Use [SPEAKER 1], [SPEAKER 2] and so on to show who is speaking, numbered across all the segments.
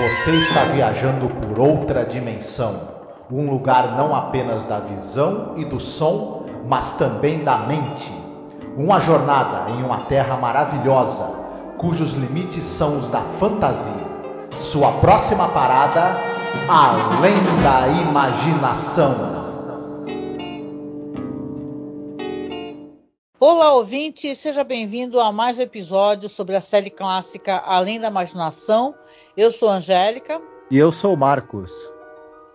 [SPEAKER 1] Você está viajando por outra dimensão, um lugar não apenas da visão e do som, mas também da mente. Uma jornada em uma terra maravilhosa, cujos limites são os da fantasia. Sua próxima parada, além da imaginação.
[SPEAKER 2] Olá, ouvinte, seja bem-vindo a mais um episódio sobre a série clássica Além da Imaginação. Eu sou a Angélica.
[SPEAKER 3] E eu sou o Marcos.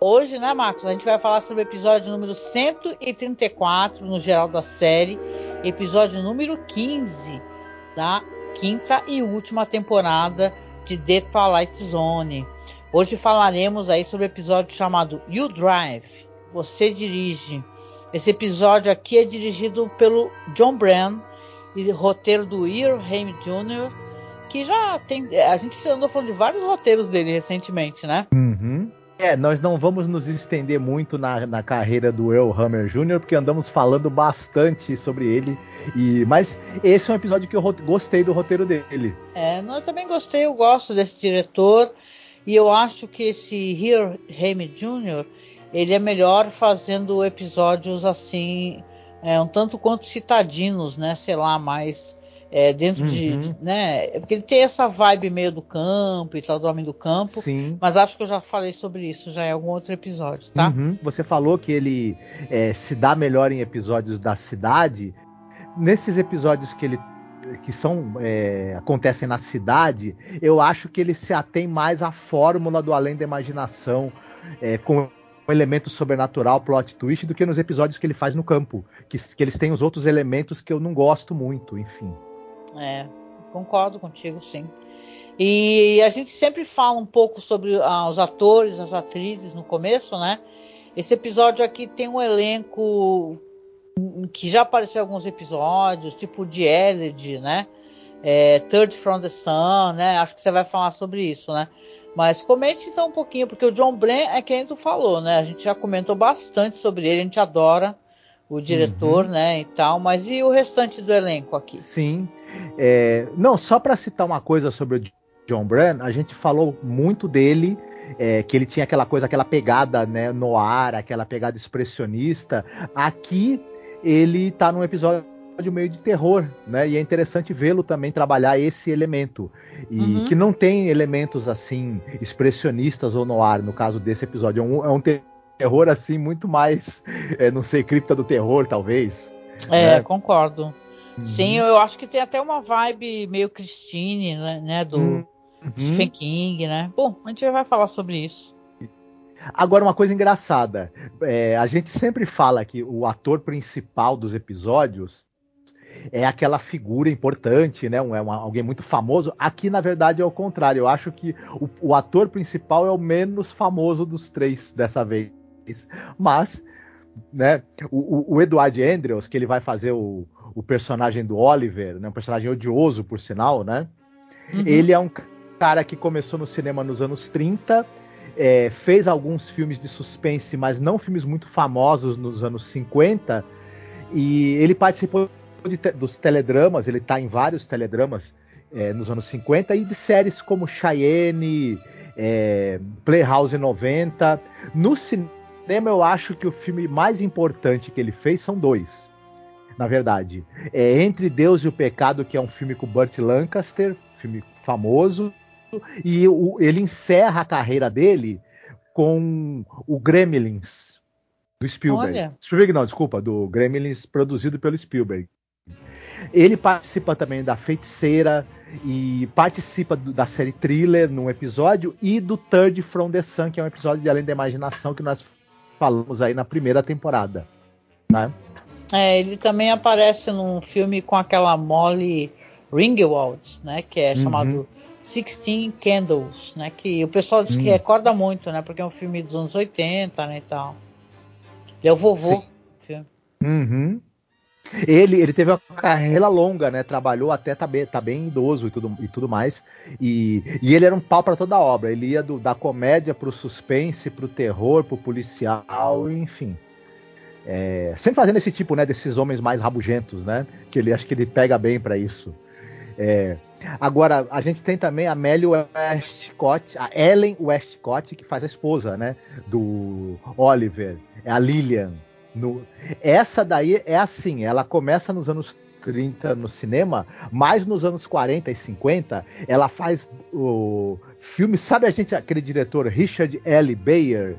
[SPEAKER 2] Hoje, né, Marcos, a gente vai falar sobre o episódio número 134 no geral da série, episódio número 15 da quinta e última temporada de The Twilight Zone. Hoje falaremos aí sobre o episódio chamado You Drive, Você Dirige. Esse episódio aqui é dirigido pelo John Bran e roteiro do Earl Haim Jr., que já tem. A gente andou falando de vários roteiros dele recentemente, né?
[SPEAKER 3] Uhum. É, nós não vamos nos estender muito na, na carreira do Earl Hammer Jr., porque andamos falando bastante sobre ele. E Mas esse é um episódio que eu gostei do roteiro dele.
[SPEAKER 2] É, eu também gostei, eu gosto desse diretor. E eu acho que esse Earl Haim Jr ele é melhor fazendo episódios assim, é, um tanto quanto citadinos, né? Sei lá, mais é, dentro uhum. de, de, né? Porque ele tem essa vibe meio do campo e tal, do homem do campo.
[SPEAKER 3] Sim.
[SPEAKER 2] Mas acho que eu já falei sobre isso já em algum outro episódio, tá?
[SPEAKER 3] Uhum. Você falou que ele é, se dá melhor em episódios da cidade. Nesses episódios que ele que são é, acontecem na cidade, eu acho que ele se atém mais à fórmula do além da imaginação, é, com um elemento sobrenatural, plot twist, do que nos episódios que ele faz no campo. Que, que eles têm os outros elementos que eu não gosto muito, enfim.
[SPEAKER 2] É, concordo contigo, sim. E a gente sempre fala um pouco sobre ah, os atores, as atrizes no começo, né? Esse episódio aqui tem um elenco que já apareceu em alguns episódios, tipo de Eled, né? É, Third from the Sun, né? Acho que você vai falar sobre isso, né? Mas comente então um pouquinho, porque o John Bren é quem tu falou, né? A gente já comentou bastante sobre ele, a gente adora o diretor, uhum. né, e tal, mas e o restante do elenco aqui?
[SPEAKER 3] Sim. É, não, só para citar uma coisa sobre o John Bran, a gente falou muito dele, é, que ele tinha aquela coisa, aquela pegada, né, no ar, aquela pegada expressionista. Aqui ele tá num episódio meio de terror, né? E é interessante vê-lo também trabalhar esse elemento. E uhum. que não tem elementos assim expressionistas ou no ar, no caso desse episódio. É um, é um terror assim muito mais, é, não sei, cripta do terror, talvez.
[SPEAKER 2] É, né? concordo. Uhum. Sim, eu acho que tem até uma vibe meio Christine, né? né do uhum. Stephen King, né? Bom, a gente vai falar sobre isso.
[SPEAKER 3] Agora, uma coisa engraçada: é, a gente sempre fala que o ator principal dos episódios é aquela figura importante, né? Um, é uma, alguém muito famoso. Aqui, na verdade, é o contrário. Eu acho que o, o, ator principal é o menos famoso dos três dessa vez. Mas, né? O, o, Edward Andrews, que ele vai fazer o, o personagem do Oliver, né? Um personagem odioso, por sinal, né? Uhum. Ele é um cara que começou no cinema nos anos 30. É, fez alguns filmes de suspense, mas não filmes muito famosos nos anos 50. E ele participou de te, dos teledramas, ele está em vários teledramas é, nos anos 50 e de séries como Cheyenne, é, Playhouse 90. No cinema, eu acho que o filme mais importante que ele fez são dois. Na verdade, é Entre Deus e o Pecado, que é um filme com Burt Lancaster, filme famoso, e o, ele encerra a carreira dele com o Gremlins do Spielberg. Olha. Spielberg não, desculpa, do Gremlins produzido pelo Spielberg. Ele participa também da Feiticeira e participa do, da série Thriller num episódio e do Third from the Sun, que é um episódio de Além da Imaginação que nós falamos aí na primeira temporada, né?
[SPEAKER 2] É, ele também aparece num filme com aquela Molly Ringwald, né, que é uhum. chamado Sixteen Candles, né, que o pessoal diz uhum. que hum. recorda muito, né, porque é um filme dos anos 80, né, e tal. Ele é o vovô.
[SPEAKER 3] Filme. Uhum. Ele, ele teve uma carreira longa, né? Trabalhou até tá bem, tá bem idoso e tudo, e tudo mais. E, e ele era um pau para toda a obra. Ele ia do, da comédia pro suspense, pro terror, pro policial, enfim. É, sempre fazendo esse tipo, né? Desses homens mais rabugentos, né? Que ele acho que ele pega bem para isso. É. Agora, a gente tem também a Melly Westcott, a Ellen Westcott, que faz a esposa, né? Do Oliver. É a Lillian. No... Essa daí é assim, ela começa nos anos 30 no cinema, mas nos anos 40 e 50 ela faz o filme. Sabe a gente, aquele diretor Richard L. Bayer,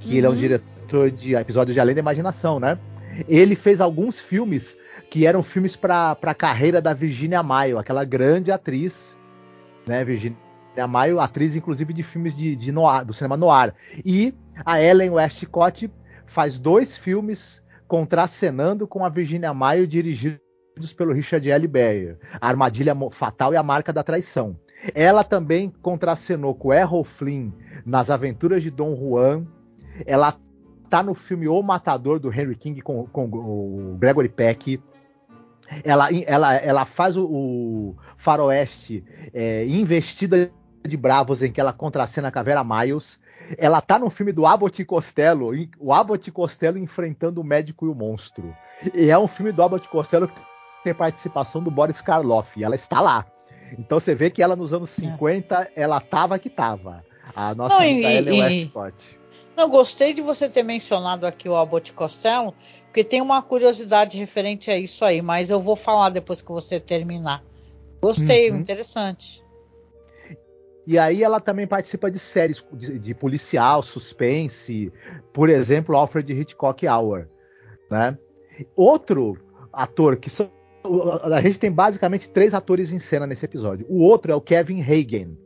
[SPEAKER 3] que uhum. ele é um uhum. diretor de episódios de Além da Imaginação, né? Ele fez alguns filmes que eram filmes para a carreira da Virginia Mayo, aquela grande atriz, né? Virginia Mayo, atriz inclusive de filmes de, de noir, do cinema noir. E a Ellen Westcott faz dois filmes contracenando com a Virginia Mayo, dirigidos pelo Richard L. Baer, A Armadilha Fatal e a Marca da Traição. Ela também contracenou com Errol Flynn nas Aventuras de Dom Juan. Ela tá no filme O Matador do Henry King com, com o Gregory Peck. Ela, ela, ela faz o, o faroeste é, investida de bravos em que ela contracena a Caveira Miles. Ela tá no filme do Abbott Costello, o Abbott Costello enfrentando o médico e o monstro. E é um filme do Abbott Costello que tem participação do Boris Karloff, e ela está lá. Então você vê que ela nos anos 50, é. ela tava que tava. A nossa
[SPEAKER 2] Não, e, Ellen Westcott. Não, gostei de você ter mencionado aqui o Abbott Costello, porque tem uma curiosidade referente a isso aí, mas eu vou falar depois que você terminar. Gostei, uhum. interessante.
[SPEAKER 3] E aí ela também participa de séries de, de, policial, suspense, por exemplo, Alfred Hitchcock Hour, né? Outro ator que são, a gente tem basicamente três atores em cena nesse episódio. O outro é o Kevin Hagen.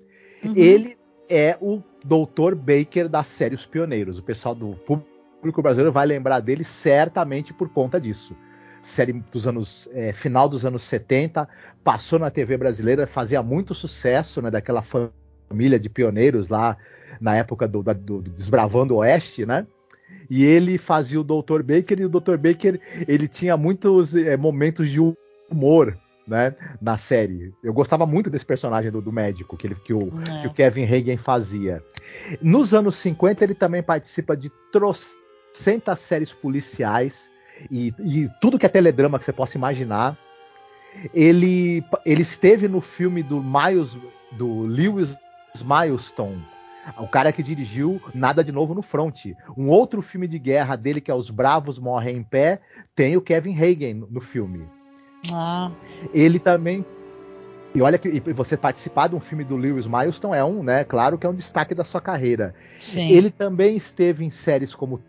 [SPEAKER 3] Uhum. Ele é o Dr. Baker da série Os Pioneiros. O pessoal do público brasileiro vai lembrar dele certamente por conta disso série dos anos é, final dos anos 70, passou na TV brasileira, fazia muito sucesso, né, daquela família de pioneiros lá na época do, do, do Desbravando o Oeste, né? E ele fazia o Dr. Baker e o Dr. Baker ele tinha muitos é, momentos de humor, né, na série. Eu gostava muito desse personagem do, do médico que, ele, que, o, é. que o Kevin Hagen fazia. Nos anos 50 ele também participa de trocentas séries policiais e, e tudo que é teledrama que você possa imaginar. Ele, ele esteve no filme do Miles, do Lewis Milestone, o cara que dirigiu Nada de Novo no Front. Um outro filme de guerra dele, que é Os Bravos Morrem em Pé, tem o Kevin Hagen no filme. Ah. Ele também. E olha que você participar de um filme do Lewis Milestone é um, né? Claro que é um destaque da sua carreira. Sim. Ele também esteve em séries como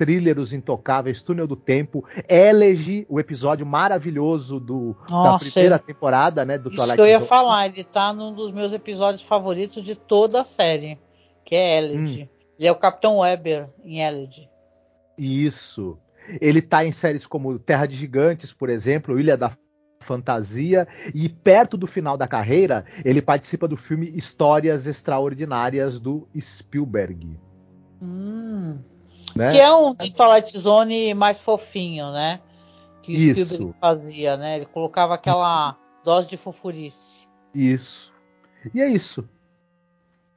[SPEAKER 3] Thriller, Os Intocáveis, Túnel do Tempo, Elegy, o episódio maravilhoso do, Nossa, da primeira temporada, né? Do
[SPEAKER 2] isso Twilight que eu ia Zone. falar, ele tá num dos meus episódios favoritos de toda a série, que é Elegy. Hum. Ele é o Capitão Weber em Elegy.
[SPEAKER 3] Isso. Ele tá em séries como Terra de Gigantes, por exemplo, Ilha da Fantasia, e perto do final da carreira, ele participa do filme Histórias Extraordinárias do Spielberg.
[SPEAKER 2] Hum. Né? Que é um Twilight Zone mais fofinho, né? Que o Isso. Spielberg fazia, né? Ele colocava aquela dose de fofurice.
[SPEAKER 3] Isso. E é isso.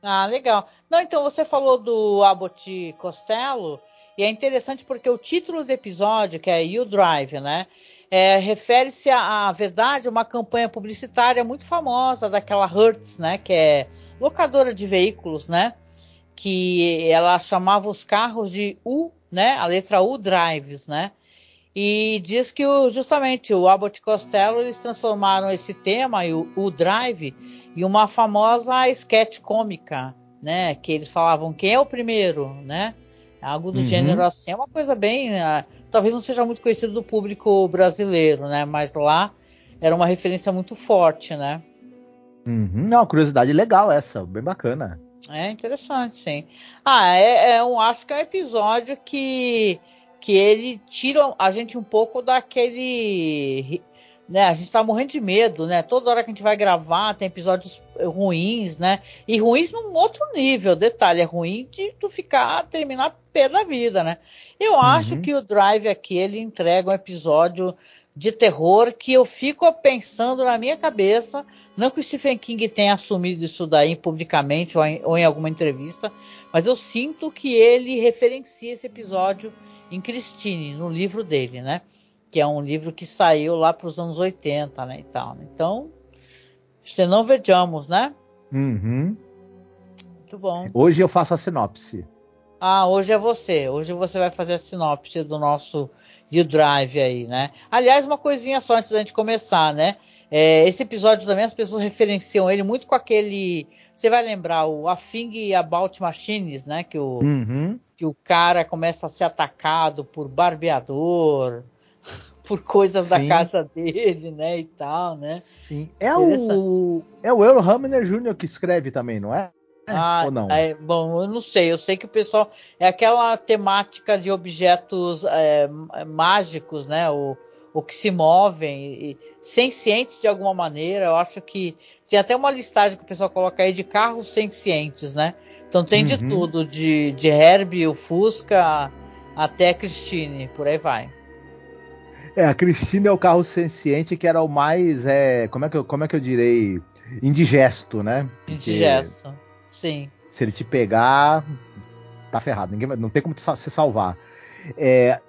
[SPEAKER 2] Ah, legal. Não, então você falou do Abbott Costello, e é interessante porque o título do episódio, que é You Drive, né? É, refere-se à, à verdade uma campanha publicitária muito famosa daquela Hertz, né? Que é locadora de veículos, né? Que ela chamava os carros de U, né? A letra U drives, né? E diz que o, justamente o Abbott Costello eles transformaram esse tema, o U drive, em uma famosa sketch cômica, né? Que eles falavam quem é o primeiro, né? Algo do uhum. gênero assim, é uma coisa bem, uh, talvez não seja muito conhecido do público brasileiro, né? Mas lá era uma referência muito forte, né?
[SPEAKER 3] Uhum. Não, curiosidade legal essa, bem bacana.
[SPEAKER 2] É interessante, sim. Ah, é, é um, acho que é um episódio que, que ele tira a gente um pouco daquele. Né, a gente tá morrendo de medo, né? Toda hora que a gente vai gravar tem episódios ruins, né? E ruins num outro nível. Detalhe, é ruim de tu ficar, terminar pé da vida, né? Eu uhum. acho que o Drive aqui ele entrega um episódio de terror que eu fico pensando na minha cabeça, não que o Stephen King tenha assumido isso daí publicamente ou em, ou em alguma entrevista, mas eu sinto que ele referencia esse episódio em Christine, no livro dele, né? Que é um livro que saiu lá para os anos 80, né? E tal. Né? Então, Se não vejamos, né?
[SPEAKER 3] Uhum.
[SPEAKER 2] Muito bom.
[SPEAKER 3] Hoje eu faço a sinopse.
[SPEAKER 2] Ah, hoje é você. Hoje você vai fazer a sinopse do nosso U-Drive aí, né? Aliás, uma coisinha só antes da gente começar, né? É, esse episódio também as pessoas referenciam ele muito com aquele. Você vai lembrar o A Thing About Machines, né? Que o,
[SPEAKER 3] Uhum.
[SPEAKER 2] que o cara começa a ser atacado por barbeador, por coisas da
[SPEAKER 3] Sim.
[SPEAKER 2] casa dele, né? E tal, né?
[SPEAKER 3] Sim. É o. É o Earl Hamner Jr. que escreve também, não é?
[SPEAKER 2] Ah,
[SPEAKER 3] Ou não?
[SPEAKER 2] é, bom, eu não sei. Eu sei que o pessoal é aquela temática de objetos é, mágicos, né? O, o que se movem e, sencientes de alguma maneira. Eu acho que tem até uma listagem que o pessoal coloca aí de carros sencientes, né? Então tem de
[SPEAKER 3] Uhum.
[SPEAKER 2] tudo, de, de Herbie, o Fusca, até a Christine, por aí vai.
[SPEAKER 3] É, a Cristina é o carro senciente que era o mais. É, como, é que eu, como é que eu direi? Indigesto, né? Porque
[SPEAKER 2] Indigesto. Sim.
[SPEAKER 3] Se ele te pegar, tá ferrado. Ninguém não tem como se salvar. É,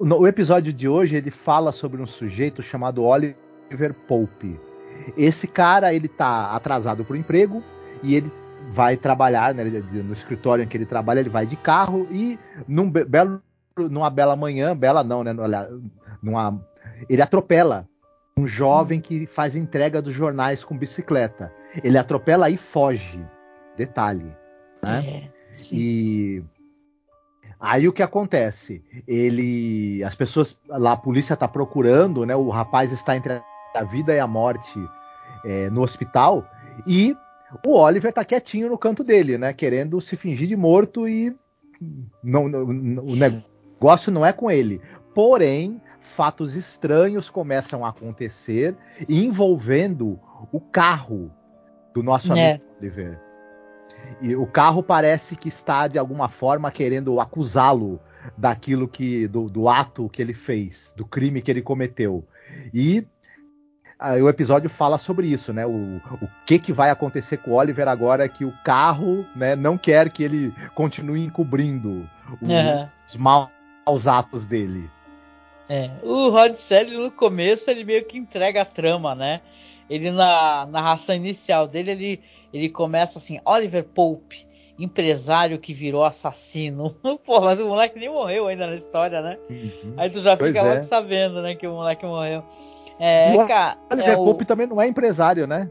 [SPEAKER 3] o episódio de hoje ele fala sobre um sujeito chamado Oliver Pope. Esse cara ele tá atrasado pro emprego e ele vai trabalhar né, no escritório em que ele trabalha. Ele vai de carro e num be- belo, numa bela manhã, bela não, né? Numa, ele atropela um jovem que faz entrega dos jornais com bicicleta. Ele atropela e foge. Detalhe. Né?
[SPEAKER 2] É, sim.
[SPEAKER 3] E aí o que acontece? Ele, as pessoas lá, a polícia está procurando, né? O rapaz está entre a vida e a morte é, no hospital e o Oliver está quietinho no canto dele, né? Querendo se fingir de morto e não, não- não- o negócio não é com ele. Porém, fatos estranhos começam a acontecer envolvendo o carro do nosso
[SPEAKER 2] É.
[SPEAKER 3] amigo Oliver. E o carro parece que está de alguma forma querendo acusá-lo daquilo que do, do ato que ele fez, do crime que ele cometeu. E aí o episódio fala sobre isso, né? O, o que que vai acontecer com o Oliver agora que o carro, né, não quer que ele continue encobrindo o-
[SPEAKER 2] Aham.
[SPEAKER 3] os maus atos dele.
[SPEAKER 2] É, o Rod Serling no começo ele meio que entrega a trama, né? Ele na narração inicial dele ele, ele começa assim, Oliver Pope, empresário que virou assassino. Pô, mas o moleque nem morreu ainda na história, né? Aí tu já
[SPEAKER 3] Pois
[SPEAKER 2] fica
[SPEAKER 3] é.
[SPEAKER 2] logo sabendo, né, que o moleque morreu. É,
[SPEAKER 3] O
[SPEAKER 2] cara,
[SPEAKER 3] Oliver
[SPEAKER 2] é o-
[SPEAKER 3] Pope também não é empresário, né?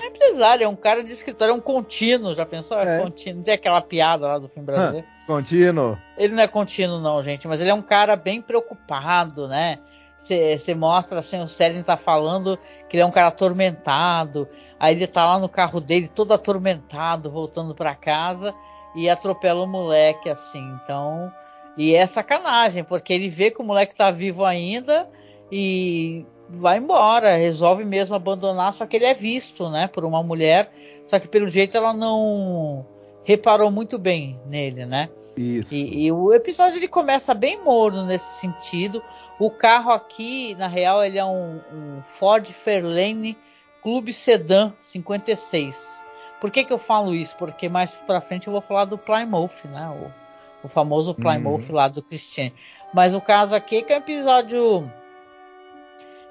[SPEAKER 2] é empresário, é um cara de escritório, é um contínuo, já pensou? É,
[SPEAKER 3] É.
[SPEAKER 2] contínuo. Não tem aquela piada lá do filme brasileiro?
[SPEAKER 3] Contínuo.
[SPEAKER 2] Ele não é contínuo, não, gente, mas ele é um cara bem preocupado, né? Você mostra assim, o Sérgio tá falando que ele é um cara atormentado. Aí ele tá lá no carro dele, todo atormentado, voltando para casa e atropela o moleque, assim. Então. E é sacanagem, porque ele vê que o moleque tá vivo ainda e vai embora, resolve mesmo abandonar, só que ele é visto, né, por uma mulher, só que pelo jeito ela não reparou muito bem nele, né?
[SPEAKER 3] Isso.
[SPEAKER 2] E, e o episódio ele começa bem morno nesse sentido. O carro aqui, na real, ele é um, um Ford Fairlane Clube Sedan 56. Por que, que eu falo isso? Porque mais pra frente eu vou falar do Plymouth, né? O, o famoso Plymouth lá do Christian. Mas o caso aqui é que é um episódio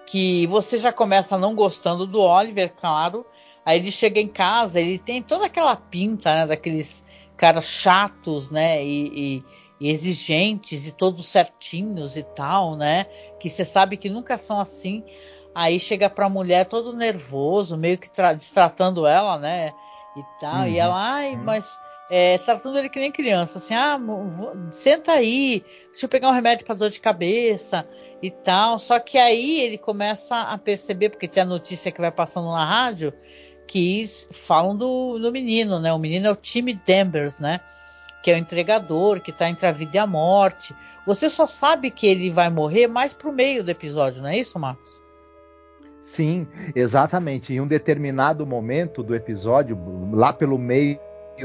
[SPEAKER 2] que você já começa não gostando do Oliver, claro. Aí ele chega em casa, ele tem toda aquela pinta, né? Daqueles caras chatos, né? E, e, e exigentes e todos certinhos e tal, né? Que você sabe que nunca são assim. Aí chega pra mulher todo nervoso, meio que destratando ela, né? E tal.
[SPEAKER 3] Uhum.
[SPEAKER 2] E ela, ai, mas é, tratando ele que nem criança, assim, ah, senta aí, deixa eu pegar um remédio para dor de cabeça e tal. Só que aí ele começa a perceber, porque tem a notícia que vai passando na rádio, que falam do, do menino, né? O menino é o Timmy Danvers, né? Que é o entregador, que tá entre a vida e a morte. Você só sabe que ele vai morrer mais pro meio do episódio, não é isso, Marcos?
[SPEAKER 3] Sim, exatamente. Em um determinado momento do episódio, lá pelo meio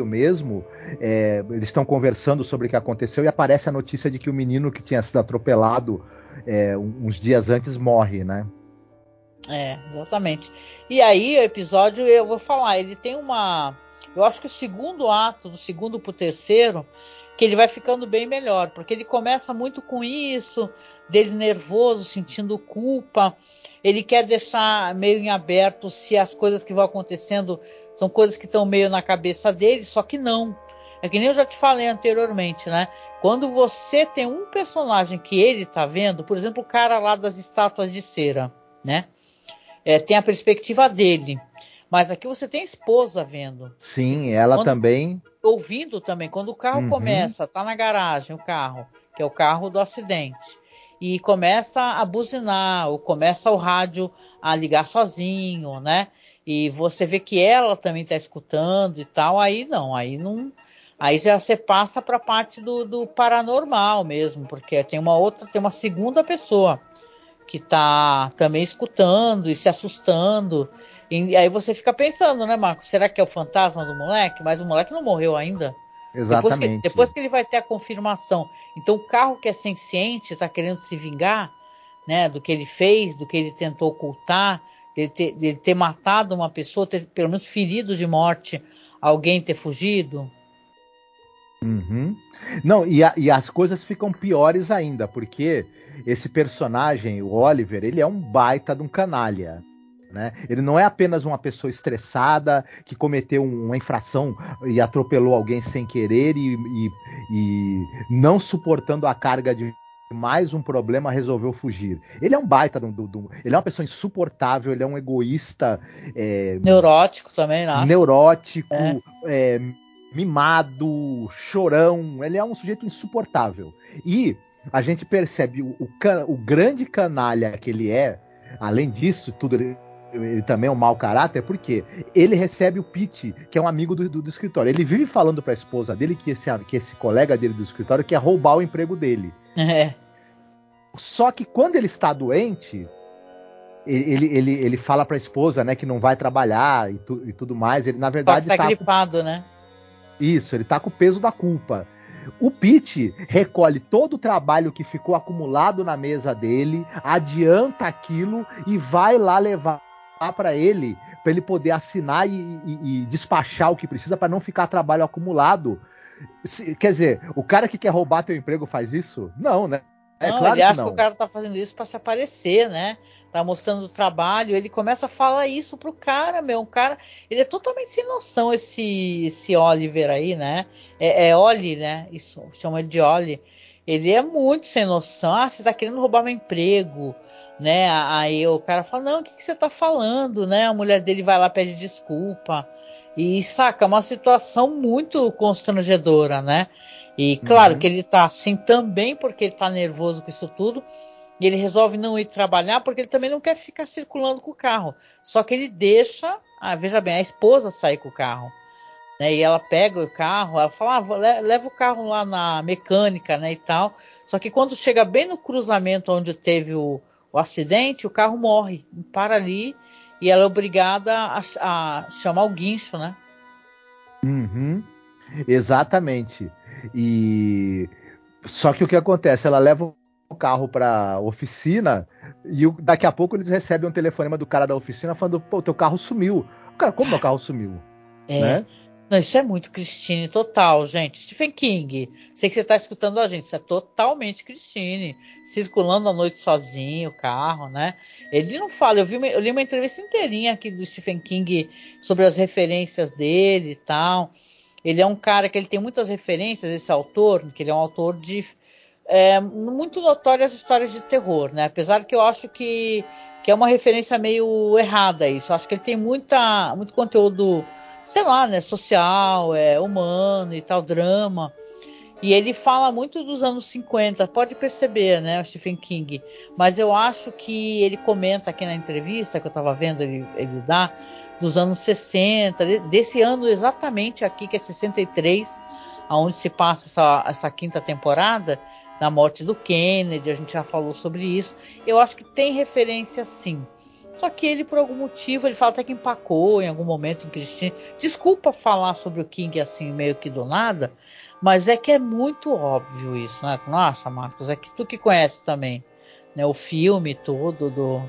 [SPEAKER 3] mesmo, é, eles estão conversando sobre o que aconteceu e aparece a notícia de que o menino que tinha sido atropelado é, uns dias antes morre, né?
[SPEAKER 2] É, exatamente. E aí o episódio, eu vou falar, ele tem uma. Eu acho que o segundo ato, do segundo pro terceiro, que ele vai ficando bem melhor, porque ele começa muito com isso, dele nervoso, sentindo culpa, ele quer deixar meio em aberto se as coisas que vão acontecendo são coisas que estão meio na cabeça dele, só que não. É que nem eu já te falei anteriormente, né? Quando você tem um personagem que ele tá vendo, por exemplo, o cara lá das estátuas de cera, né? É, tem a perspectiva dele. Mas aqui você tem a esposa vendo.
[SPEAKER 3] Sim, ela Quando, também.
[SPEAKER 2] Ouvindo também. Quando o carro uhum. começa, tá na garagem o carro, que é o carro do acidente, e começa a buzinar, ou começa o rádio a ligar sozinho, né? E você vê que ela também está escutando e tal, aí não, aí não. Aí já você passa para a parte do, do, paranormal mesmo, porque tem uma outra, tem uma segunda pessoa que está também escutando e se assustando. E aí você fica pensando, né, Marcos? Será que é o fantasma do moleque? Mas o moleque não morreu ainda.
[SPEAKER 3] Exatamente.
[SPEAKER 2] Depois que, depois que ele vai ter a confirmação. Então o carro que é senciente está querendo se vingar, né, do que ele fez, do que ele tentou ocultar, de ter, de ter matado uma pessoa, ter pelo menos ferido de morte alguém ter fugido.
[SPEAKER 3] Uhum. Não, e, a, e, as coisas ficam piores ainda, porque esse personagem, o Oliver, ele é um baita de um canalha. Né? Ele não é apenas uma pessoa estressada que cometeu uma infração e atropelou alguém sem querer e, e, e não suportando a carga de mais um problema resolveu fugir. Ele é um baita, do, do, do, ele é uma pessoa insuportável, ele é um egoísta. É,
[SPEAKER 2] neurótico também,
[SPEAKER 3] né? Neurótico, é. É, mimado, chorão. Ele é um sujeito insuportável. E a gente percebe o, o, o grande canalha que ele é, além disso, tudo ele, ele também é um mau caráter, porque ele recebe o Pete, que é um amigo do, do, do escritório. Ele vive falando para a esposa dele que esse, que esse colega dele do escritório quer roubar o emprego dele.
[SPEAKER 2] É.
[SPEAKER 3] Só que quando ele está doente, ele, ele, ele fala para a esposa, né, que não vai trabalhar e, tu, e tudo mais. Ele na verdade
[SPEAKER 2] está gripado, com... né?
[SPEAKER 3] Isso, ele está com o peso da culpa. O Pete recolhe todo o trabalho que ficou acumulado na mesa dele, adianta aquilo e vai lá levar para ele, para ele poder assinar e, e, e despachar o que precisa para não ficar trabalho acumulado. Quer dizer, o cara que quer roubar teu emprego faz isso? Não, né?
[SPEAKER 2] É, não, claro ele acha que, que, o cara tá fazendo isso para se aparecer, né? Tá mostrando o trabalho, ele começa a falar isso pro cara, meu. Um cara, ele é totalmente sem noção, esse, esse Oliver aí, né? É, é Oli, né? Isso, chama ele de Oli. Ele é muito sem noção. Ah, você tá querendo roubar meu emprego, né? Aí o cara fala, não, o que, que você tá falando, né? A mulher dele vai lá pede desculpa. E saca, é uma situação muito constrangedora, né? E claro uhum. que ele tá assim também porque ele tá nervoso com isso tudo. E ele resolve não ir trabalhar porque ele também não quer ficar circulando com o carro. Só que ele deixa, ah, veja bem, a esposa sair com o carro. Né? E ela pega o carro, ela fala, ah, leva o carro lá na mecânica, né, e tal. Só que quando chega bem no cruzamento onde teve o, o acidente, o carro morre, para ali e ela é obrigada a, a chamar o guincho, né?
[SPEAKER 3] Uhum. Exatamente. E só que o que acontece? Ela leva o carro para oficina e daqui a pouco eles recebem um telefonema do cara da oficina falando: pô, teu carro sumiu. O cara, como meu carro sumiu?
[SPEAKER 2] É. Né? Não, isso é muito Christine total, gente. Stephen King, sei que você está escutando a gente, isso é totalmente Christine. Circulando à noite sozinho, o carro, né? Ele não fala, eu, vi uma, eu li uma entrevista inteirinha aqui do Stephen King sobre as referências dele e tal. Ele é um cara que ele tem muitas referências, esse autor, que ele é um autor de é, muito notórias histórias de terror, né? Apesar que eu acho que, que é uma referência meio errada isso. Eu acho que ele tem muita, muito conteúdo, sei lá, né? Social, é, humano e tal, drama. E ele fala muito dos anos 50, pode perceber, né, o Stephen King. Mas eu acho que ele comenta aqui na entrevista que eu estava vendo ele, ele dar, dos anos 60, desse ano exatamente aqui, que é 63, aonde se passa essa, essa quinta temporada, da morte do Kennedy, a gente já falou sobre isso. Eu acho que tem referência sim. Só que ele, por algum motivo, ele fala até que empacou em algum momento em Cristina. Desculpa falar sobre o King assim, meio que do nada, mas é que é muito óbvio isso, né? Nossa, Marcos, é que tu que conhece também né, o filme todo do,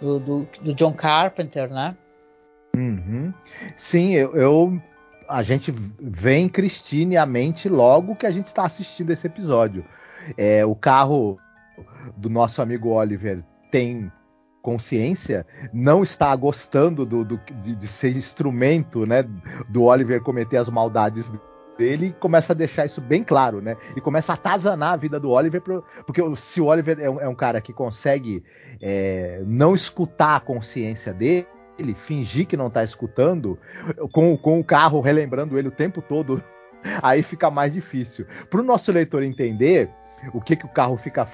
[SPEAKER 2] do, do, do John Carpenter, né?
[SPEAKER 3] Uhum. Sim, eu, eu a gente vem Christine à mente logo que a gente está assistindo esse episódio. É, o carro do nosso amigo Oliver tem consciência, não está gostando do, do de, de, ser instrumento né, do Oliver cometer as maldades dele começa a deixar isso bem claro, né? E começa a atazanar a vida do Oliver, pro, porque se o Oliver é um, é um cara que consegue é, não escutar a consciência dele, fingir que não está escutando, com, com o carro relembrando ele o tempo todo, aí fica mais difícil. Para o nosso leitor entender o que, que o carro fica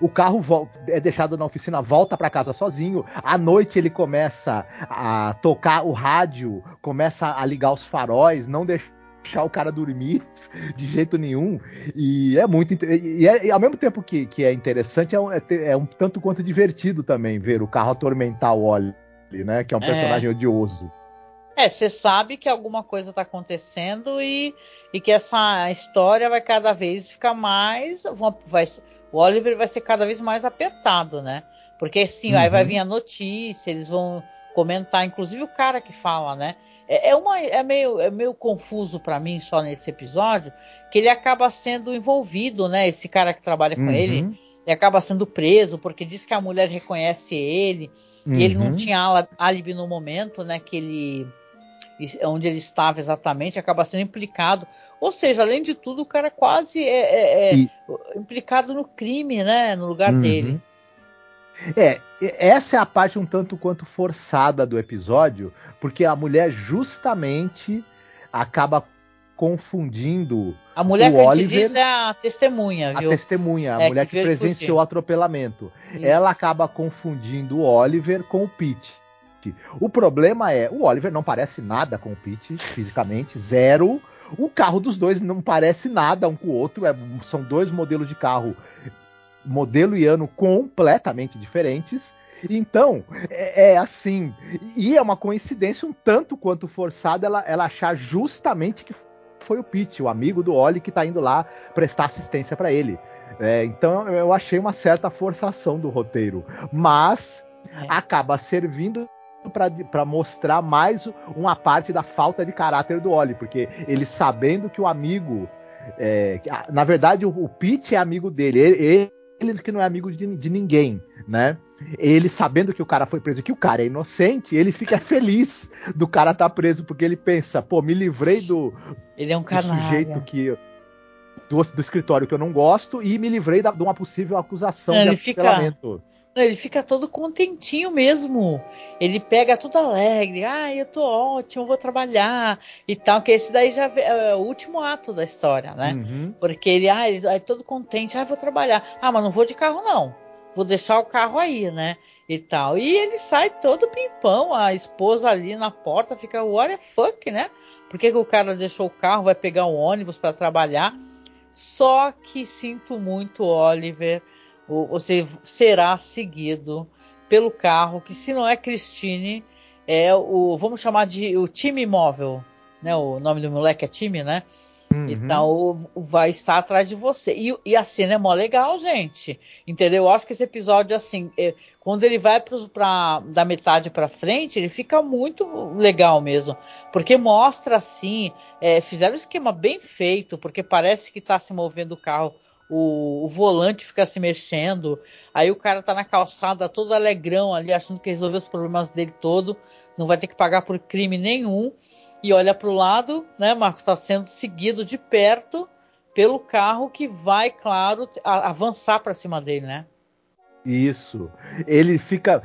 [SPEAKER 3] o carro volta, é deixado na oficina, volta para casa sozinho. À noite ele começa a tocar o rádio, começa a ligar os faróis, não deixa deixar o cara dormir de jeito nenhum. E é muito. E, é, e ao mesmo tempo que, que é interessante, é um, é, é um, tanto quanto divertido também ver o carro atormentar o Oli, né? Que é um é. personagem é. odioso.
[SPEAKER 2] É, você sabe que alguma coisa está acontecendo e, e que essa história vai cada vez ficar mais. Vai, o Oliver vai ser cada vez mais apertado, né? Porque sim, uhum. aí vai uhum. vir a notícia, eles vão comentar, inclusive o cara que fala, né? É, é, uma, é, meio, é meio confuso para mim só nesse episódio que ele acaba sendo envolvido, né? Esse cara que trabalha com uhum. ele, ele acaba sendo preso porque diz que a mulher reconhece ele uhum. e ele não uhum. tinha álibi no momento, né? Que ele onde ele estava exatamente acaba sendo implicado. Ou seja, além de tudo, o cara quase é, é, é e... implicado no crime, né? No lugar uhum. dele.
[SPEAKER 3] É, essa é a parte um tanto quanto forçada do episódio, porque a mulher justamente acaba confundindo.
[SPEAKER 2] A mulher o que Oliver, diz é a testemunha,
[SPEAKER 3] viu? A testemunha, a é, mulher que, que presenciou o atropelamento. Isso. Ela acaba confundindo o Oliver com o Pete. O problema é, o Oliver não parece nada com o Pete, fisicamente, zero. O carro dos dois não parece nada um com o outro, é, são dois modelos de carro modelo e ano completamente diferentes. Então, é, é, assim. E é uma coincidência um tanto quanto forçada ela, ela achar justamente que foi o Pete, o amigo do Oli, que está indo lá prestar assistência para ele. É, então eu achei uma certa forçação do roteiro. Mas é. acaba servindo para mostrar mais uma parte da falta de caráter do Oli, porque ele sabendo que o amigo. É, na verdade, o, o Pete é amigo dele. Ele, ele que não é amigo de, de, ninguém, né? Ele sabendo que o cara foi preso, que o cara é inocente, ele fica feliz do cara estar tá preso, porque ele pensa, pô, me livrei do,
[SPEAKER 2] ele é um
[SPEAKER 3] do sujeito que do, do, escritório que eu não gosto e me livrei da, de uma possível acusação
[SPEAKER 2] de atropelamento. Fica ele fica todo contentinho mesmo. Ele pega tudo alegre. Ah, eu tô ótimo, vou trabalhar e tal. Que esse daí já é o último ato da história, né? Uhum. Porque ele, ah, ele é todo contente. Ah, vou trabalhar. Ah, mas não vou de carro não. Vou deixar o carro aí, né? E tal. E ele sai todo pimpão. A esposa ali na porta fica, what the fuck, né? Por que, que o cara deixou o carro, vai pegar um ônibus para trabalhar? Só que sinto muito, Oliver você será seguido pelo carro que, se não é Christine, é o, vamos chamar de o time móvel, né? O nome do moleque é time, né? Uhum. Então vai estar atrás de você. E, e, a cena é mó legal, gente. Entendeu? Eu acho que esse episódio, assim, é, quando ele vai pro, pra, da metade para frente, ele fica muito legal mesmo. Porque mostra assim, é, fizeram um esquema bem feito, porque parece que está se movendo o carro o, o, volante fica se mexendo, aí o cara tá na calçada todo alegrão ali, achando que resolveu os problemas dele todo, não vai ter que pagar por crime nenhum, e olha para o lado, né, Marcos, está sendo seguido de perto pelo carro que vai, claro, a, avançar para cima dele, né?
[SPEAKER 3] Isso. Ele fica.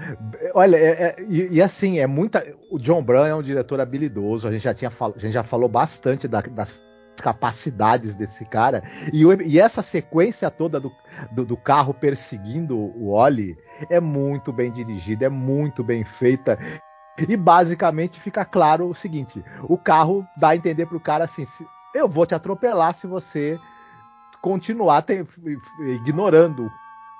[SPEAKER 3] Olha, é, é, e, e, assim, é muita. O John Brown é um diretor habilidoso. A gente já tinha a gente já falou bastante da, das capacidades desse cara. E, e essa sequência toda do, do, do, carro perseguindo o Oli é muito bem dirigida, é muito bem feita. E basicamente fica claro o seguinte: o carro dá a entender pro cara assim: eu vou te atropelar se você continuar te, ignorando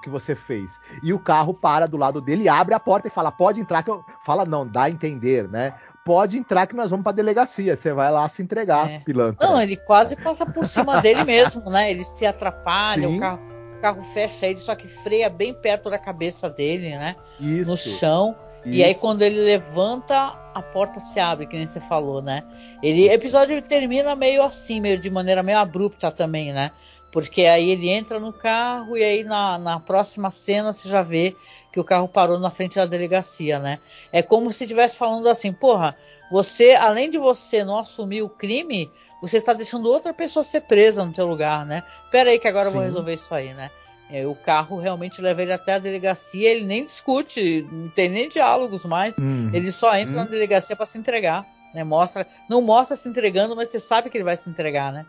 [SPEAKER 3] que você fez. E o carro para do lado dele, abre a porta e fala: pode entrar que eu. Fala, não, dá a entender, né? Pode entrar que nós vamos para delegacia. Você vai lá se entregar, é. pilantra.
[SPEAKER 2] Não, ele quase passa por cima dele mesmo, né? Ele se atrapalha, o carro, o carro, fecha ele, só que freia bem perto da cabeça dele, né? Isso. No chão. Isso. E aí quando ele levanta, a porta se abre, que nem você falou, né? Ele episódio termina meio assim, meio de maneira meio abrupta também, né? Porque aí ele entra no carro e aí na, na próxima cena você já vê que o carro parou na frente da delegacia, né? É como se estivesse falando assim, porra, você, além de você não assumir o crime, você está deixando outra pessoa ser presa no teu lugar, né? Pera aí que agora Sim. eu vou resolver isso aí, né? É, o carro realmente leva ele até a delegacia, ele nem discute, não tem nem diálogos mais, uhum. ele só entra uhum. na delegacia para se entregar, né? Mostra, não mostra se entregando, mas você sabe que ele vai se entregar, né?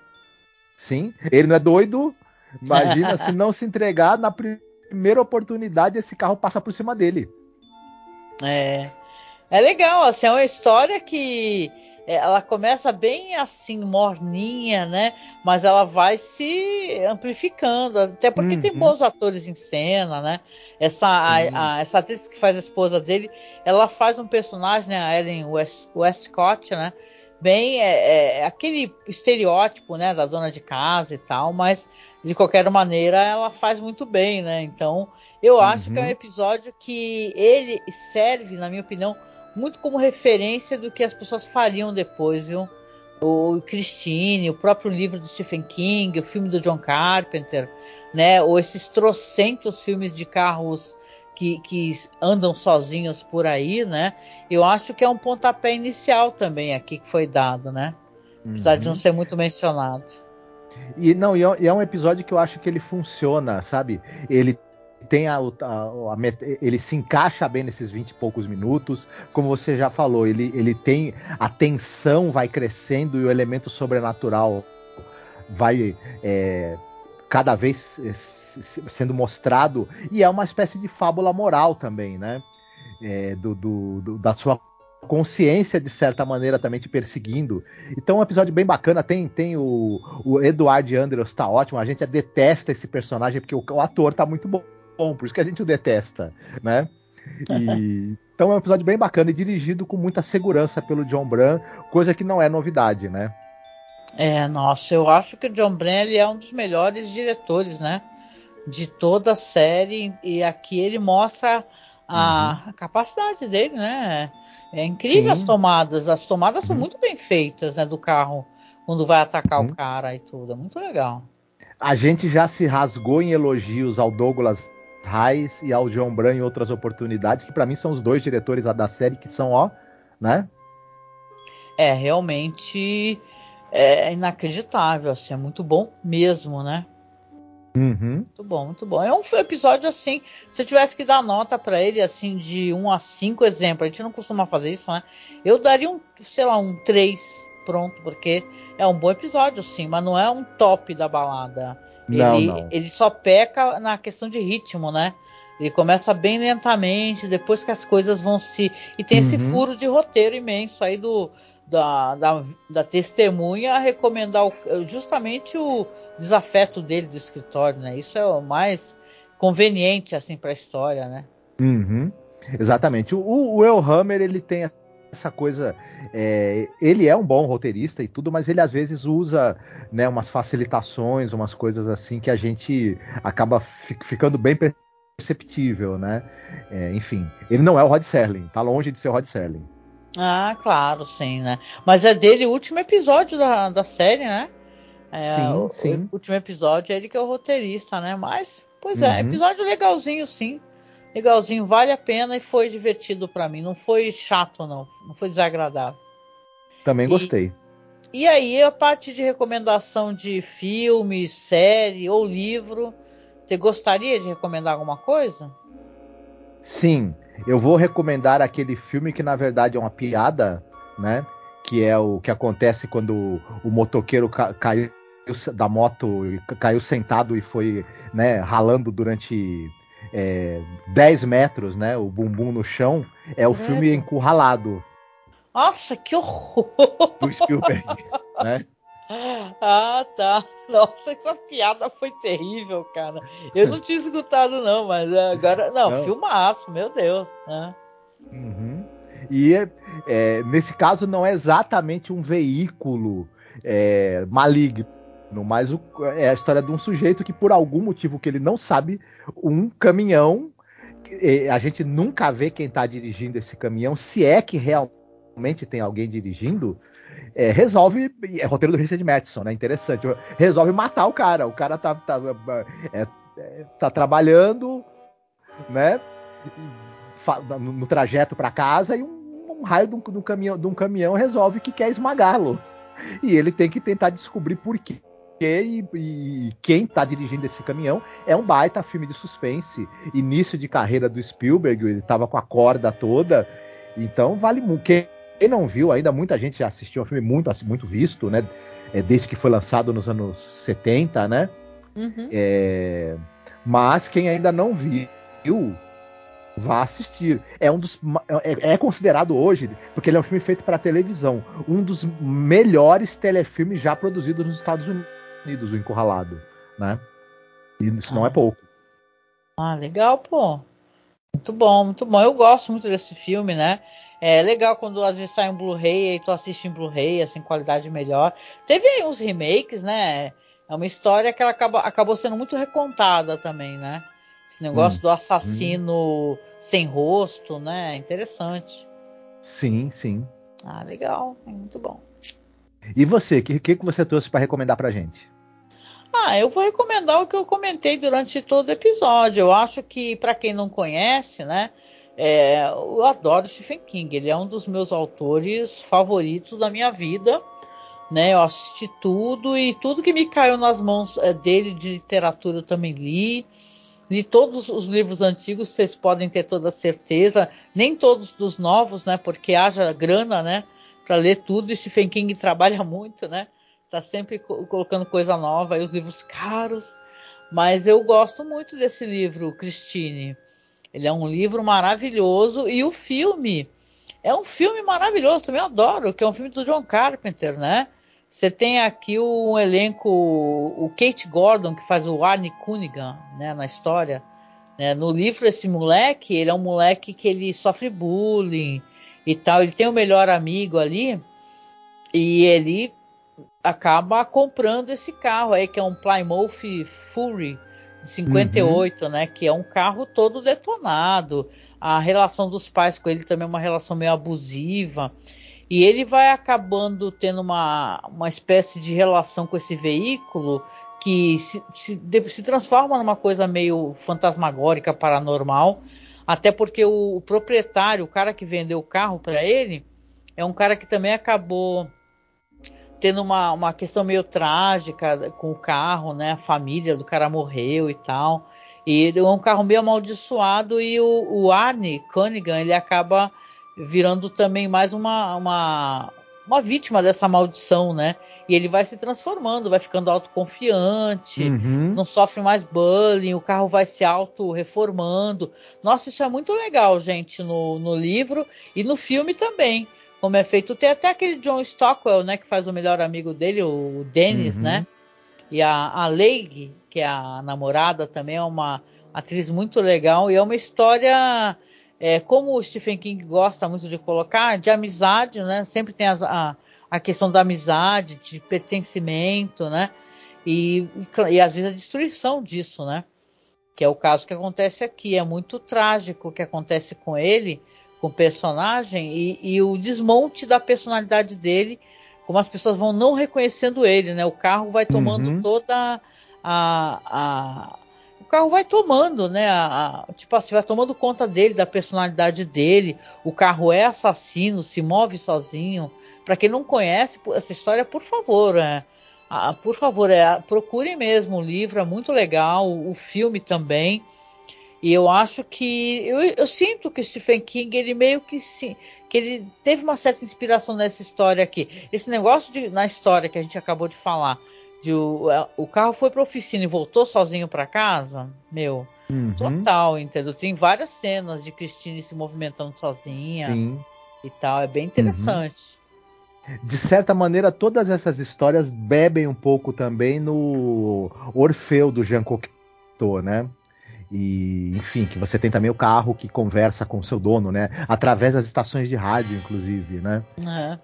[SPEAKER 3] Sim, ele não é doido. Imagina se não se entregar na primeira oportunidade, esse carro passa por cima dele.
[SPEAKER 2] É. É legal, assim, é uma história que é, ela começa bem assim, morninha, né? Mas ela vai se amplificando, até porque uhum. tem bons atores em cena, né? Essa, a, a, essa atriz que faz a esposa dele, ela faz um personagem, né? A Ellen West, Westcott, né? Bem é, é, é, aquele estereótipo, né, da dona de casa e tal, mas de qualquer maneira ela faz muito bem, né? Então eu acho que é um uhum. episódio que ele serve, na minha opinião, muito como referência do que as pessoas fariam depois, viu? O Christine, o próprio livro do Stephen King, o filme do John Carpenter, né? Ou esses trocentos filmes de carros que, que, andam sozinhos por aí, né? Eu acho que é um pontapé inicial também aqui que foi dado, né? Apesar uhum. de não uhum. ser muito mencionado.
[SPEAKER 3] E não, é, e é um episódio que eu acho que ele funciona, sabe? Ele tem a, a, a, ele se encaixa bem nesses 20 e poucos minutos, como você já falou, ele, ele tem a tensão vai crescendo e o elemento sobrenatural vai é, cada vez é, sendo mostrado e é uma espécie de fábula moral também, né? É, do, do, do, da sua consciência de certa maneira também te perseguindo. Então é um episódio bem bacana. Tem, tem o, o Eduard Andrews tá ótimo. A gente detesta esse personagem porque o, o ator tá muito bom, por isso que a gente o detesta, né? E, então é um episódio bem bacana e dirigido com muita segurança pelo John Bran, coisa que não é novidade, né?
[SPEAKER 2] É, nossa, eu acho que o John Bran é um dos melhores diretores, né? De toda a série. E aqui ele mostra a, uhum. a capacidade dele, né? É incrível Sim. as tomadas. As tomadas uhum. são muito bem feitas, né? Do carro, quando vai atacar uhum. o cara e tudo. É muito legal.
[SPEAKER 3] A gente já se rasgou em elogios ao Douglas Reis e ao John Bran em outras oportunidades, que para mim são os dois diretores da série que são, ó, né?
[SPEAKER 2] É, realmente é inacreditável, assim, é muito bom mesmo, né?
[SPEAKER 3] Uhum.
[SPEAKER 2] Muito bom, muito bom. É um episódio assim, se eu tivesse que dar nota para ele, assim, de 1 a 5 exemplo, a gente não costuma fazer isso, né? Eu daria um, sei lá, um 3, pronto, porque é um bom episódio, sim, mas não é um top da balada.
[SPEAKER 3] Não,
[SPEAKER 2] ele,
[SPEAKER 3] não.
[SPEAKER 2] ele só peca na questão de ritmo, né? Ele começa bem lentamente, depois que as coisas vão se. E tem uhum. esse furo de roteiro imenso aí do, da, da, da testemunha a recomendar o, justamente o desafeto dele do escritório, né? Isso é o mais conveniente assim para a história, né?
[SPEAKER 3] Uhum. Exatamente. O, o Elhammer ele tem essa coisa, é, ele é um bom roteirista e tudo, mas ele às vezes usa né, umas facilitações, umas coisas assim que a gente acaba ficando bem perceptível, né? É, enfim, ele não é o Rod Serling, tá longe de ser o Rod Serling.
[SPEAKER 2] Ah, claro, sim, né? Mas é dele o último episódio da, da série, né? É, sim, o, sim. O último episódio é ele que é o roteirista, né? Mas, pois é, uhum. episódio legalzinho, sim. Legalzinho, vale a pena e foi divertido para mim. Não foi chato, não. Não foi desagradável.
[SPEAKER 3] Também gostei.
[SPEAKER 2] E, e aí, a parte de recomendação de filme, série ou livro, você gostaria de recomendar alguma coisa?
[SPEAKER 3] Sim, eu vou recomendar aquele filme que na verdade é uma piada, né? Que é o que acontece quando o, o motoqueiro ca caiu da moto, caiu sentado e foi né, ralando durante é, 10 metros, né? O bumbum no chão. É o filme Encurralado.
[SPEAKER 2] Nossa, que horror!
[SPEAKER 3] Do Spielberg, né?
[SPEAKER 2] Ah, tá. Nossa, essa piada foi terrível, cara. Eu não tinha escutado, não, mas agora. Não, não. filmaço, meu Deus. Né?
[SPEAKER 3] Uhum. E é, nesse caso não é exatamente um veículo é, maligno, mas o, é a história de um sujeito que, por algum motivo que ele não sabe, um caminhão a gente nunca vê quem está dirigindo esse caminhão, se é que realmente tem alguém dirigindo, é, resolve. É roteiro do Richard Madison, né? Interessante. Resolve matar o cara. O cara tá, tá, é, é tá trabalhando, né? No trajeto para casa e um, um raio de um, de um, caminhão, de um caminhão resolve que quer esmagá-lo. E ele tem que tentar descobrir por quê. E, e, quem está dirigindo esse caminhão é um baita filme de suspense. Início de carreira do Spielberg, ele estava com a corda toda. Então vale muito. Quem quem não viu, ainda muita gente já assistiu, é um filme muito, assim, muito visto, né? É, desde que foi lançado nos anos 70, né? Uhum. É, mas quem ainda não viu, vá assistir. É um dos é, é, considerado hoje, porque ele é um filme feito para televisão, um dos melhores telefilmes já produzidos nos Estados Unidos, o Encurralado, né? E isso ah. não é pouco.
[SPEAKER 2] Ah, legal, pô. Muito bom, muito bom. Eu gosto muito desse filme, né? É legal quando às vezes sai um Blu-ray e tu assiste em Blu-ray, assim, qualidade melhor. Teve aí uns remakes, né? É uma história que ela acabou, acabou sendo muito recontada também, né? Esse negócio hum, do assassino hum. sem rosto, né? Interessante.
[SPEAKER 3] Sim, sim.
[SPEAKER 2] Ah, legal. É muito bom.
[SPEAKER 3] E você, o que, que você trouxe para recomendar pra gente?
[SPEAKER 2] Ah, eu vou recomendar o que eu comentei durante todo o episódio. Eu acho que, para quem não conhece, né? É, eu adoro Stephen King, ele é um dos meus autores favoritos da minha vida. Né, eu assisti tudo e tudo que me caiu nas mãos é, dele de literatura eu também li. Li todos os livros antigos, vocês podem ter toda certeza. Nem todos dos novos, né? Porque haja grana, né? Para ler tudo. E Stephen King trabalha muito, né? Tá sempre colocando coisa nova. E os livros caros. Mas eu gosto muito desse livro, Christine. Ele é um livro maravilhoso e o filme é um filme maravilhoso, também adoro, que é um filme do John Carpenter, né? Você tem aqui um elenco, o Kate Gordon, que faz o Arnie Cunningham, né, na história. Né? No livro, esse moleque, ele é um moleque que ele sofre bullying e tal. Ele tem o um melhor amigo ali e ele acaba comprando esse carro aí, que é um Plymouth Fury, 58, uhum. né? Que é um carro todo detonado. A relação dos pais com ele também é uma relação meio abusiva. E ele vai acabando tendo uma, uma espécie de relação com esse veículo que se, se, se transforma numa coisa meio fantasmagórica, paranormal. Até porque o, o proprietário, o cara que vendeu o carro para ele, é um cara que também acabou tendo uma, uma questão meio trágica com o carro, né? A família do cara morreu e tal. E é um carro meio amaldiçoado e o, o Arne Cunningham ele acaba virando também mais uma, uma, uma vítima dessa maldição, né? E ele vai se transformando, vai ficando autoconfiante, uhum. não sofre mais bullying, o carro vai se auto-reformando. Nossa, isso é muito legal, gente, no, no livro e no filme também como é feito. Tem até aquele John Stockwell, né, que faz o melhor amigo dele, o Dennis, uhum. né? E a, a Leigh, que é a namorada, também é uma atriz muito legal. E é uma história, é, como o Stephen King gosta muito de colocar, de amizade, né? Sempre tem as, a, a questão da amizade, de pertencimento, né? E, e, e às vezes a destruição disso, né? Que é o caso que acontece aqui. É muito trágico o que acontece com ele com o personagem e, e, o desmonte da personalidade dele, como as pessoas vão não reconhecendo ele, né? O carro vai tomando uhum. toda a, a, o carro vai tomando, né? A, a, tipo assim, vai tomando conta dele, da personalidade dele. O carro é assassino, se move sozinho. Para quem não conhece essa história, por favor, é, por favor, é, procurem mesmo o livro, é muito legal. O, o filme também. E eu acho que eu, eu, sinto que Stephen King ele meio que sim, que ele teve uma certa inspiração nessa história aqui. Esse negócio de, na história que a gente acabou de falar, de o, é, o carro foi para oficina e voltou sozinho para casa, meu, uhum. total, entendeu? Tem várias cenas de Christine se movimentando sozinha Sim. e tal, é bem interessante.
[SPEAKER 3] Uhum. De certa maneira, todas essas histórias bebem um pouco também no Orfeu do Jean Cocteau, né? E, enfim, que você tem também o carro que conversa com o seu dono, né? Através das estações de rádio, inclusive, né?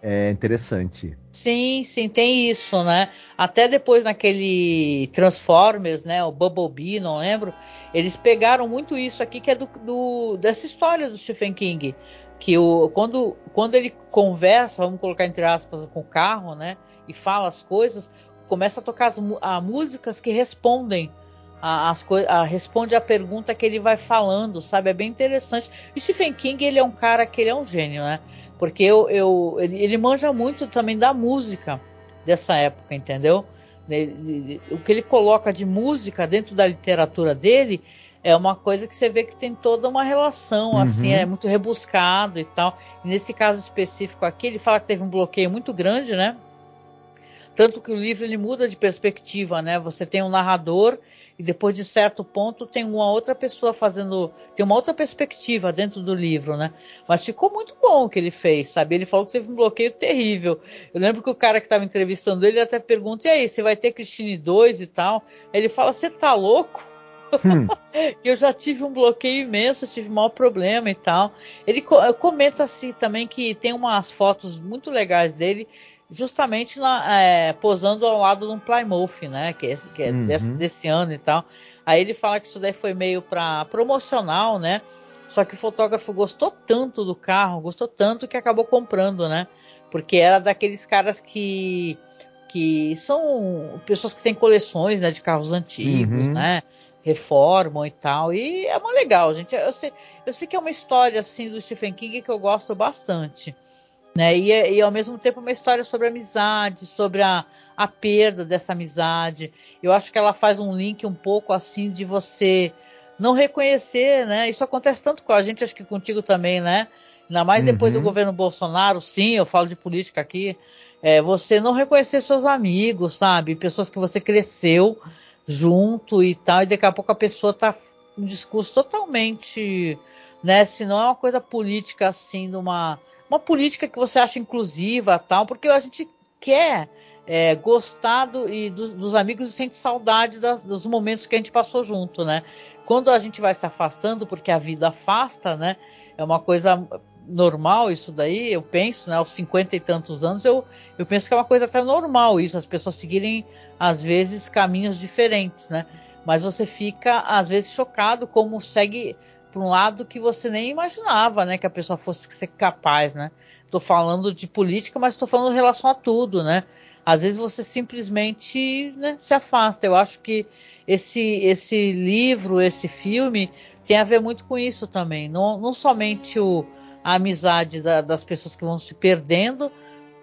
[SPEAKER 3] É, é interessante.
[SPEAKER 2] Sim, sim, tem isso, né? Até depois naquele Transformers, né? O Bumblebee, não lembro. Eles pegaram muito isso aqui, que é do, do dessa história do Stephen King. Que o, quando, quando ele conversa, vamos colocar entre aspas, com o carro, né? E fala as coisas, começa a tocar as a músicas que respondem a, as a, responde a pergunta que ele vai falando, sabe? É bem interessante. E Stephen King, ele é um cara que ele é um gênio, né? Porque eu, eu ele, ele, manja muito também da música dessa época, entendeu? O que ele coloca de música dentro da literatura dele é uma coisa que você vê que tem toda uma relação, uhum. assim, é muito rebuscado e tal. E nesse caso específico aqui, ele fala que teve um bloqueio muito grande, né? Tanto que o livro ele muda de perspectiva, né? Você tem um narrador e depois de certo ponto tem uma outra pessoa fazendo, tem uma outra perspectiva dentro do livro, né? Mas ficou muito bom o que ele fez, sabe? Ele falou que teve um bloqueio terrível. Eu lembro que o cara que estava entrevistando ele até pergunta: "E aí, você vai ter Christine 2 e tal?" Ele fala: "Você tá louco?" Hum. eu já tive um bloqueio imenso, tive maior problema e tal. Ele comenta assim também que tem umas fotos muito legais dele justamente é, posando ao lado de um Plymouth, né? Que é, que é uhum. desse, desse, ano e tal. Aí ele fala que isso daí foi meio para promocional, né? Só que o fotógrafo gostou tanto do carro, gostou tanto que acabou comprando, né? Porque era daqueles caras que que são pessoas que têm coleções, né, de carros antigos, uhum. né? Reformam e tal. E é muito legal, gente. Eu sei, eu sei que é uma história assim do Stephen King que eu gosto bastante. Né? E, e ao mesmo tempo uma história sobre amizade, sobre a, a perda dessa amizade. Eu acho que ela faz um link um pouco assim de você não reconhecer, né? Isso acontece tanto com a gente, acho que contigo também, né? Ainda mais depois uhum. do governo Bolsonaro, sim, eu falo de política aqui. É, você não reconhecer seus amigos, sabe? Pessoas que você cresceu junto e tal, e daqui a pouco a pessoa tá um discurso totalmente, né? Se não é uma coisa política assim, de uma uma política que você acha inclusiva tal, porque a gente quer é, gostar do, e dos, dos, amigos e sente saudade das, dos momentos que a gente passou junto, né? Quando a gente vai se afastando, porque a vida afasta, né? É uma coisa normal isso daí, eu penso, né? Aos cinquenta e tantos anos, eu, eu penso que é uma coisa até normal isso, as pessoas seguirem, às vezes, caminhos diferentes, né? Mas você fica, às vezes, chocado como segue para um lado que você nem imaginava, né, que a pessoa fosse ser capaz, né? Estou falando de política, mas estou falando em relação a tudo, né? Às vezes você simplesmente né, se afasta. Eu acho que esse esse livro, esse filme tem a ver muito com isso também. Não, não somente o, a amizade da, das pessoas que vão se perdendo,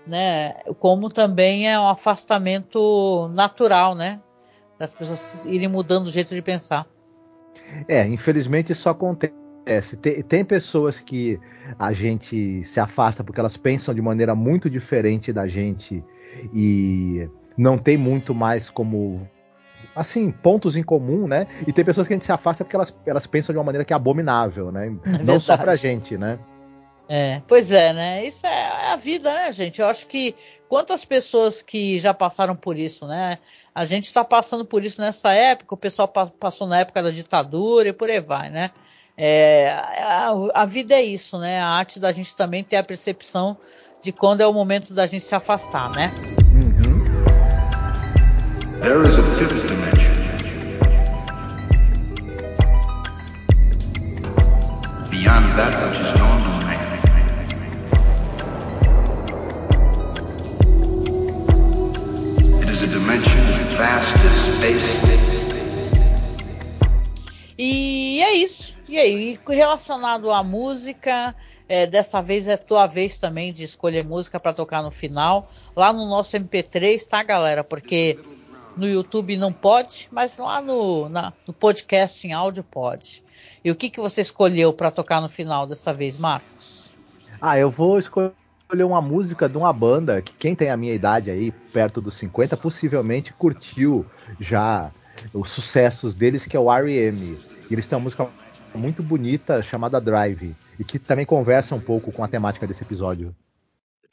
[SPEAKER 2] né? Como também é um afastamento natural, né? Das pessoas irem mudando o jeito de pensar.
[SPEAKER 3] É, infelizmente isso acontece. Tem, tem, pessoas que a gente se afasta porque elas pensam de maneira muito diferente da gente e não tem muito mais como assim, pontos em comum, né? E tem pessoas que a gente se afasta porque elas, elas pensam de uma maneira que é abominável, né? É não só pra gente, né?
[SPEAKER 2] É, pois é, né? Isso é a vida, né, gente? Eu acho que quantas pessoas que já passaram por isso, né? A gente está passando por isso nessa época, o pessoal passou na época da ditadura e por aí vai, né? É, a, a, vida é isso, né? A arte da gente também ter a percepção de quando é o momento da gente se afastar, né? Uhum. There is a fifth dimension. Beyond that which is e é isso. E aí, relacionado à música, é, dessa vez é tua vez também de escolher música para tocar no final. Lá no nosso MP3, tá, galera? Porque no YouTube não pode, mas lá no, na, no podcast em áudio pode. E o que, que você escolheu para tocar no final dessa vez, Marcos?
[SPEAKER 3] Ah, eu vou escolher escolher uma música de uma banda que quem tem a minha idade aí, perto dos 50, possivelmente curtiu já os sucessos deles, que é o R.E.M. Eles têm uma música muito bonita chamada Drive e que também conversa um pouco com a temática desse episódio.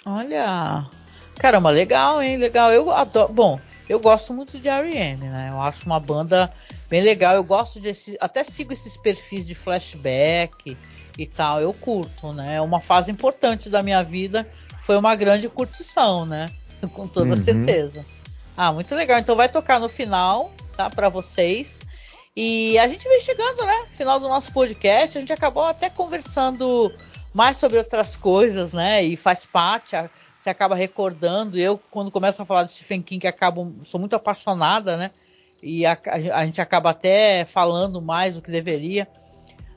[SPEAKER 2] Olha, caramba, legal, hein? Legal. Eu adoro. Bom, eu gosto muito de R.E.M., né? Eu acho uma banda bem legal. Eu gosto de até sigo esses perfis de flashback e tal. Eu curto, né? É uma fase importante da minha vida. Foi uma grande curtição, né? Com toda uhum. certeza. Ah, muito legal. Então vai tocar no final, tá? Para vocês. E a gente vem chegando, né? Final do nosso podcast. A gente acabou até conversando mais sobre outras coisas, né? E faz parte. A, você acaba recordando. Eu, quando começo a falar de Stephen King, acabo, sou muito apaixonada, né? E a, a, a gente acaba até falando mais do que deveria.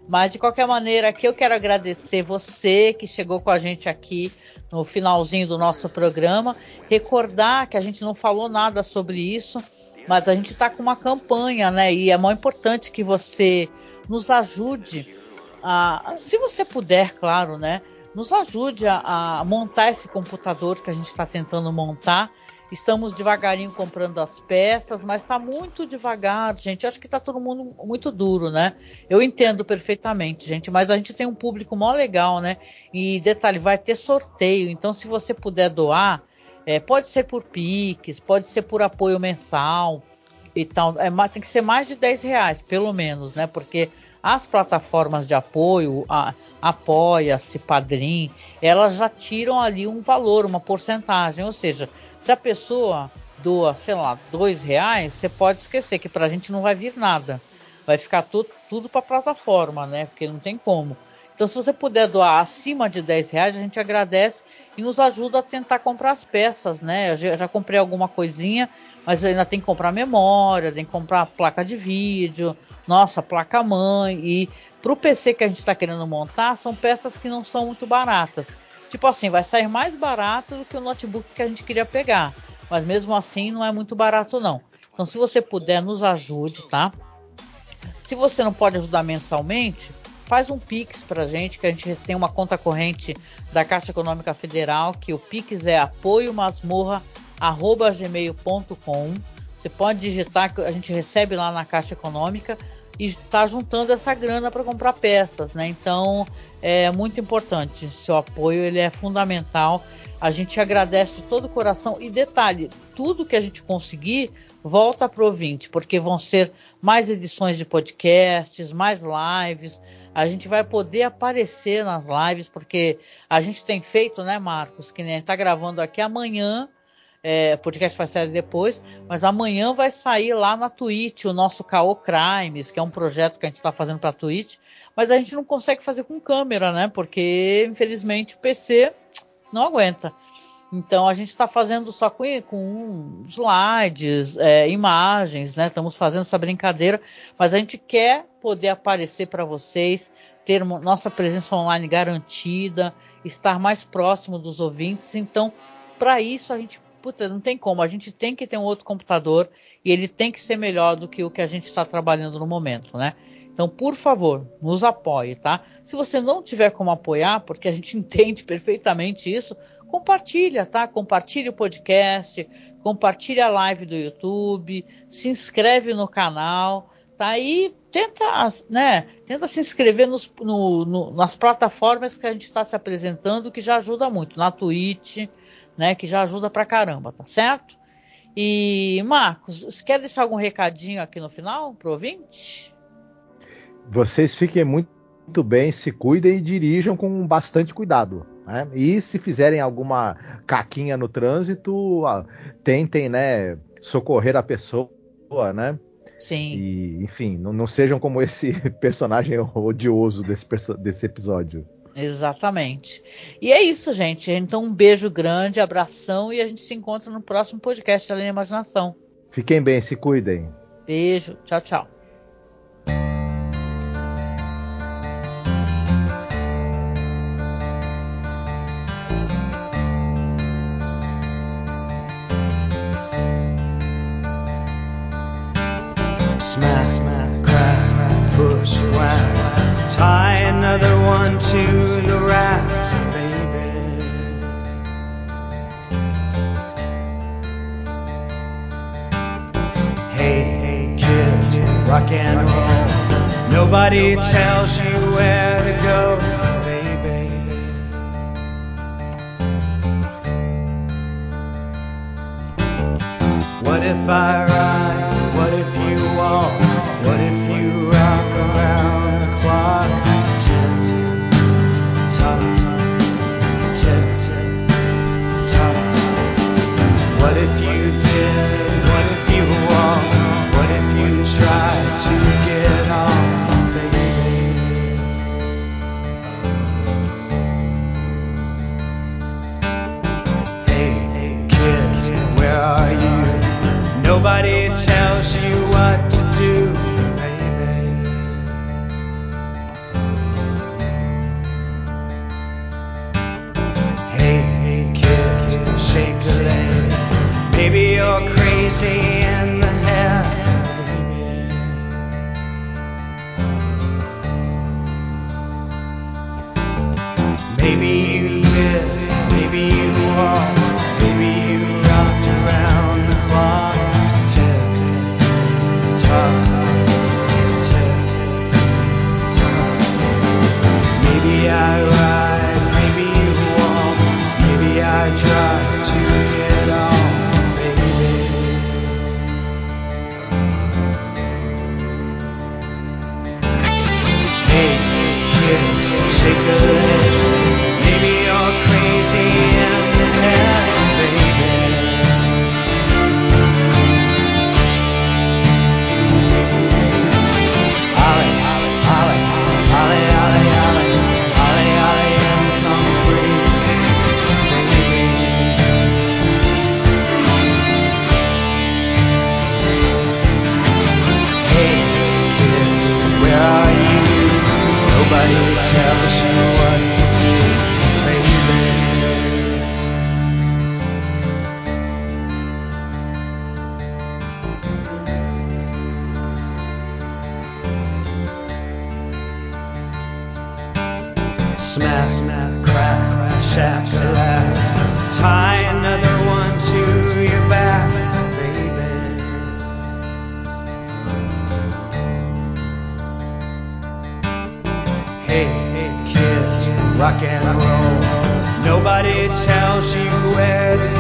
[SPEAKER 2] Mas de qualquer maneira, aqui eu quero agradecer você que chegou com a gente aqui no finalzinho do nosso programa. Recordar que a gente não falou nada sobre isso, mas a gente está com uma campanha, né? E é muito importante que você nos ajude a, se você puder, claro, né? nos ajude a, a montar esse computador que a gente está tentando montar. Estamos devagarinho comprando as peças, mas está muito devagar, gente. Acho que está todo mundo muito duro, né? Eu entendo perfeitamente, gente, mas a gente tem um público mó legal, né? E detalhe, vai ter sorteio. Então, se você puder doar, é, pode ser por Pix, pode ser por apoio mensal e tal. É, tem que ser mais de 10 reais, pelo menos, né? Porque as plataformas de apoio, a Apoia-se, Padrim, elas já tiram ali um valor, uma porcentagem. Ou seja, se a pessoa doa, sei lá, dois reais, você pode esquecer que para a gente não vai vir nada. Vai ficar tudo, tudo para a plataforma, né? Porque não tem como. Então, se você puder doar acima de 10 reais, a gente agradece e nos ajuda a tentar comprar as peças, né? Eu já comprei alguma coisinha, mas ainda tem que comprar memória, tem que comprar placa de vídeo, nossa, placa mãe. E para o PC que a gente está querendo montar, são peças que não são muito baratas. Tipo assim, vai sair mais barato do que o notebook que a gente queria pegar. Mas mesmo assim, não é muito barato, não. Então, se você puder, nos ajude, tá? Se você não pode ajudar mensalmente, faz um Pix pra gente, que a gente tem uma conta corrente da Caixa Econômica Federal, que o Pix é apoiomasmorra.gmail.com. Você pode digitar que a gente recebe lá na Caixa Econômica e está juntando essa grana para comprar peças, né? Então é muito importante. Seu apoio ele é fundamental. A gente agradece de todo o coração e detalhe, tudo que a gente conseguir volta para o ouvinte, porque vão ser mais edições de podcasts, mais lives, a gente vai poder aparecer nas lives, porque a gente tem feito, né, Marcos, que nem está gravando aqui amanhã, é, podcast vai sair depois, mas amanhã vai sair lá na Twitch o nosso Caô Crimes, que é um projeto que a gente está fazendo para Twitch, mas a gente não consegue fazer com câmera, né? Porque infelizmente o PC não aguenta. Então a gente está fazendo só com, com slides, é, imagens, né? Estamos fazendo essa brincadeira, mas a gente quer poder aparecer para vocês, ter nossa presença online garantida, estar mais próximo dos ouvintes. Então, para isso a gente puta, não tem como. A gente tem que ter um outro computador e ele tem que ser melhor do que o que a gente está trabalhando no momento, né? Então, por favor, nos apoie, tá? Se você não tiver como apoiar, porque a gente entende perfeitamente isso, compartilha, tá? Compartilha o podcast, compartilha a live do YouTube, se inscreve no canal, tá? E tenta, né? Tenta se inscrever nos, no, no, nas plataformas que a gente está se apresentando, que já ajuda muito, na Twitch, né? Que já ajuda pra caramba, tá certo? E Marcos, você quer deixar algum recadinho aqui no final pro ouvinte?
[SPEAKER 3] Vocês fiquem muito bem, se cuidem e dirijam com bastante cuidado. Né? E se fizerem alguma caquinha no trânsito, tentem, né, socorrer a pessoa, né?
[SPEAKER 2] Sim.
[SPEAKER 3] E, enfim, não, não sejam como esse personagem odioso desse, desse episódio.
[SPEAKER 2] Exatamente. E é isso, gente. Então, um beijo grande, abração e a gente se encontra no próximo podcast Além da Imaginação.
[SPEAKER 3] Fiquem bem, se cuidem.
[SPEAKER 2] Beijo, tchau, tchau.
[SPEAKER 4] hey, kids, rock and roll. Nobody tells you where to